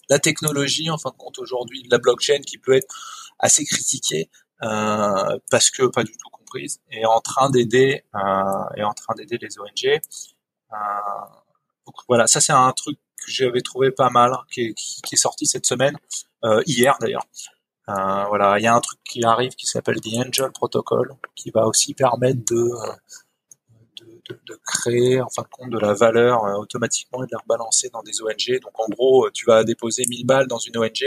la technologie, en fin de compte aujourd'hui, la blockchain qui peut être assez critiquée parce que pas du tout comprise, est en train d'aider est en train d'aider les ONG. donc voilà, ça c'est un truc que j'avais trouvé pas mal, qui est sorti cette semaine, hier d'ailleurs. Euh, voilà, il y a un truc qui arrive qui s'appelle The Angel Protocol, qui va aussi permettre de, de, créer en fin de compte de la valeur euh, automatiquement et de la rebalancer dans des ONG. Donc en gros, tu vas déposer 1000 balles dans une ONG.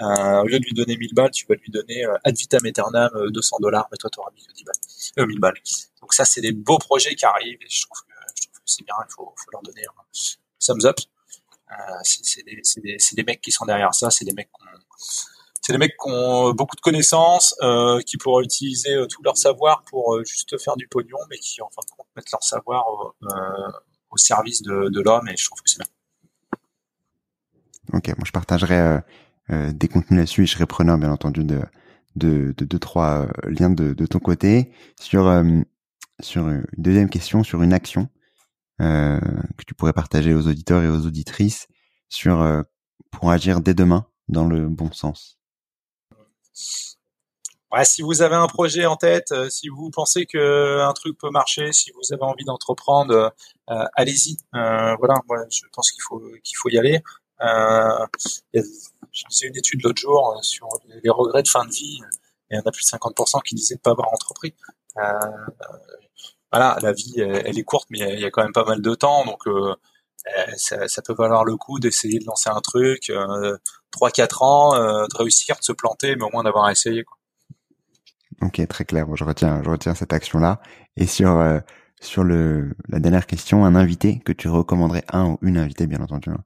Euh, au lieu de lui donner 1000 balles, tu vas lui donner ad vitam aeternam 200 dollars, mais toi tu auras mis que 10 balles, 1000 balles. Donc ça, c'est des beaux projets qui arrivent et je trouve que, c'est bien, il faut, leur donner un thumbs up. C'est des, des, des, mecs qui sont derrière ça, c'est des mecs qui ont c'est des mecs qui ont beaucoup de connaissances, euh, qui pourraient utiliser euh, tout leur savoir pour euh, juste faire du pognon, mais qui en fin de compte mettent leur savoir au service de, l'homme, et je trouve que c'est bien. Ok, moi je partagerai des contenus là-dessus et je serai preneur bien entendu de de deux trois liens de, de ton côté sur sur une deuxième question sur une action que tu pourrais partager aux auditeurs et aux auditrices sur pour agir dès demain dans le bon sens si vous avez un projet en tête, euh, si vous pensez que un truc peut marcher, si vous avez envie d'entreprendre, euh, allez-y. Euh, voilà, je pense qu'il faut qu'il faut y aller. J'ai une étude l'autre jour sur les regrets de fin de vie. Il y en a plus de 50% qui disaient de pas avoir entrepris. Voilà, la vie, elle, est courte, mais il y, a quand même pas mal de temps, donc ça, ça, peut valoir le coup d'essayer de lancer un truc, euh, 3-4 ans, de réussir, de se planter, mais au moins d'avoir essayé. Quoi. Ok, très clair. je retiens, je retiens cette action-là. Et sur euh, sur le la dernière question, un invité que tu recommanderais, un ou une invitée bien entendu, hein,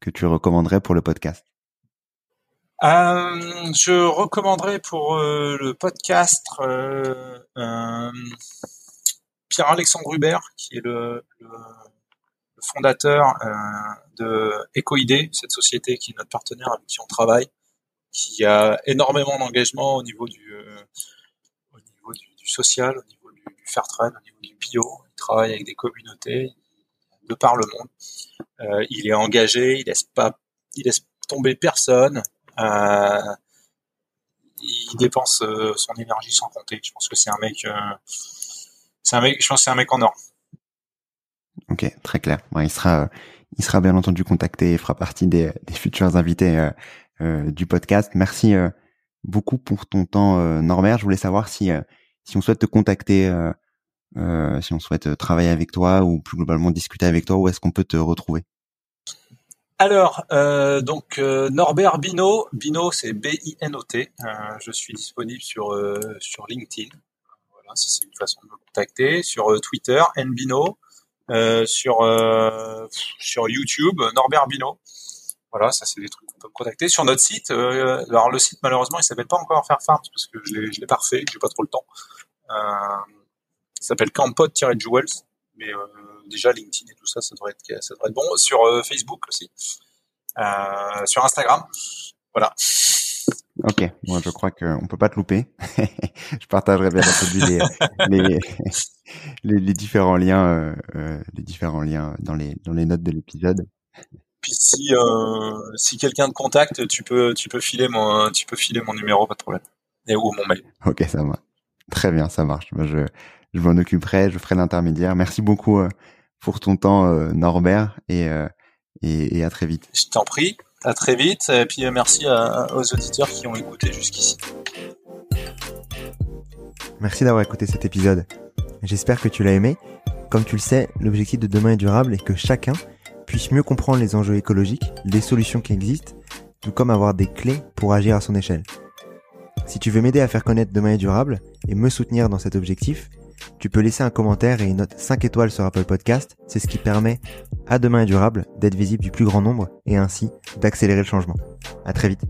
que tu recommanderais pour le podcast? Euh, je recommanderais pour euh, le podcast euh, Pierre-Alexandre Hubert, qui est le, fondateur de Ecoidé, cette société qui est notre partenaire avec qui on travaille, qui a énormément d'engagement au niveau du social, au niveau du, fair trade, au niveau du bio. Il travaille avec des communautés de par le monde. Euh, il est engagé, il laisse pas, il laisse tomber personne. Euh, il dépense euh, son énergie sans compter. Je pense que c'est un mec, c'est un mec, je pense que c'est un mec en or. Ok, très clair. il sera, il sera bien entendu contacté et fera partie des, des futurs invités du podcast. Merci beaucoup pour ton temps, Norbert. Je voulais savoir si si on souhaite te contacter, euh, euh, si on souhaite travailler avec toi ou plus globalement discuter avec toi, où est-ce qu'on peut te retrouver? Alors, euh, donc Norbert Bino, Bino c'est B-I-N-O-T. je suis disponible sur sur LinkedIn. Voilà, si c'est une façon de me contacter. Sur Twitter, nbino. sur sur YouTube, Norbert Bino. voilà, ça c'est des trucs qu'on peut me contacter. Sur notre site, alors le site malheureusement il s'appelle pas encore Faire Farms parce que je l'ai, l'ai pas refait, j'ai pas trop le temps. ça s'appelle Campod-Jewels, mais déjà LinkedIn et tout ça, ça devrait être, ça devrait être bon. Sur Facebook aussi, sur Instagram, voilà. Ok, moi je crois qu'on peut pas te louper. <laughs> je partagerai bien entendu les, les, <laughs> les, les, différents liens, euh, euh, les différents liens dans les dans les notes de l'épisode. Puis si euh, si quelqu'un te contacte, tu peux tu peux filer mon tu peux filer mon numéro, pas de problème, et ou mon mail. Ok, ça va. Très bien, ça marche. Moi, je je m'en occuperai, je ferai l'intermédiaire. Merci beaucoup euh, pour ton temps, euh, Norbert, et, et et à très vite. Je t'en prie. À très vite, et puis euh, merci aux auditeurs qui ont écouté jusqu'ici. Merci d'avoir écouté cet épisode. J'espère que tu l'as aimé. Comme tu le sais, l'objectif de demain est durable et que chacun puisse mieux comprendre les enjeux écologiques, les solutions qui existent, tout comme avoir des clés pour agir à son échelle. Si tu veux m'aider à faire connaître Demain est durable et me soutenir dans cet objectif, tu peux laisser un commentaire et une note 5 étoiles sur Apple Podcast. C'est ce qui permet à Demain est durable d'être visible du plus grand nombre et ainsi d'accélérer le changement. À très vite.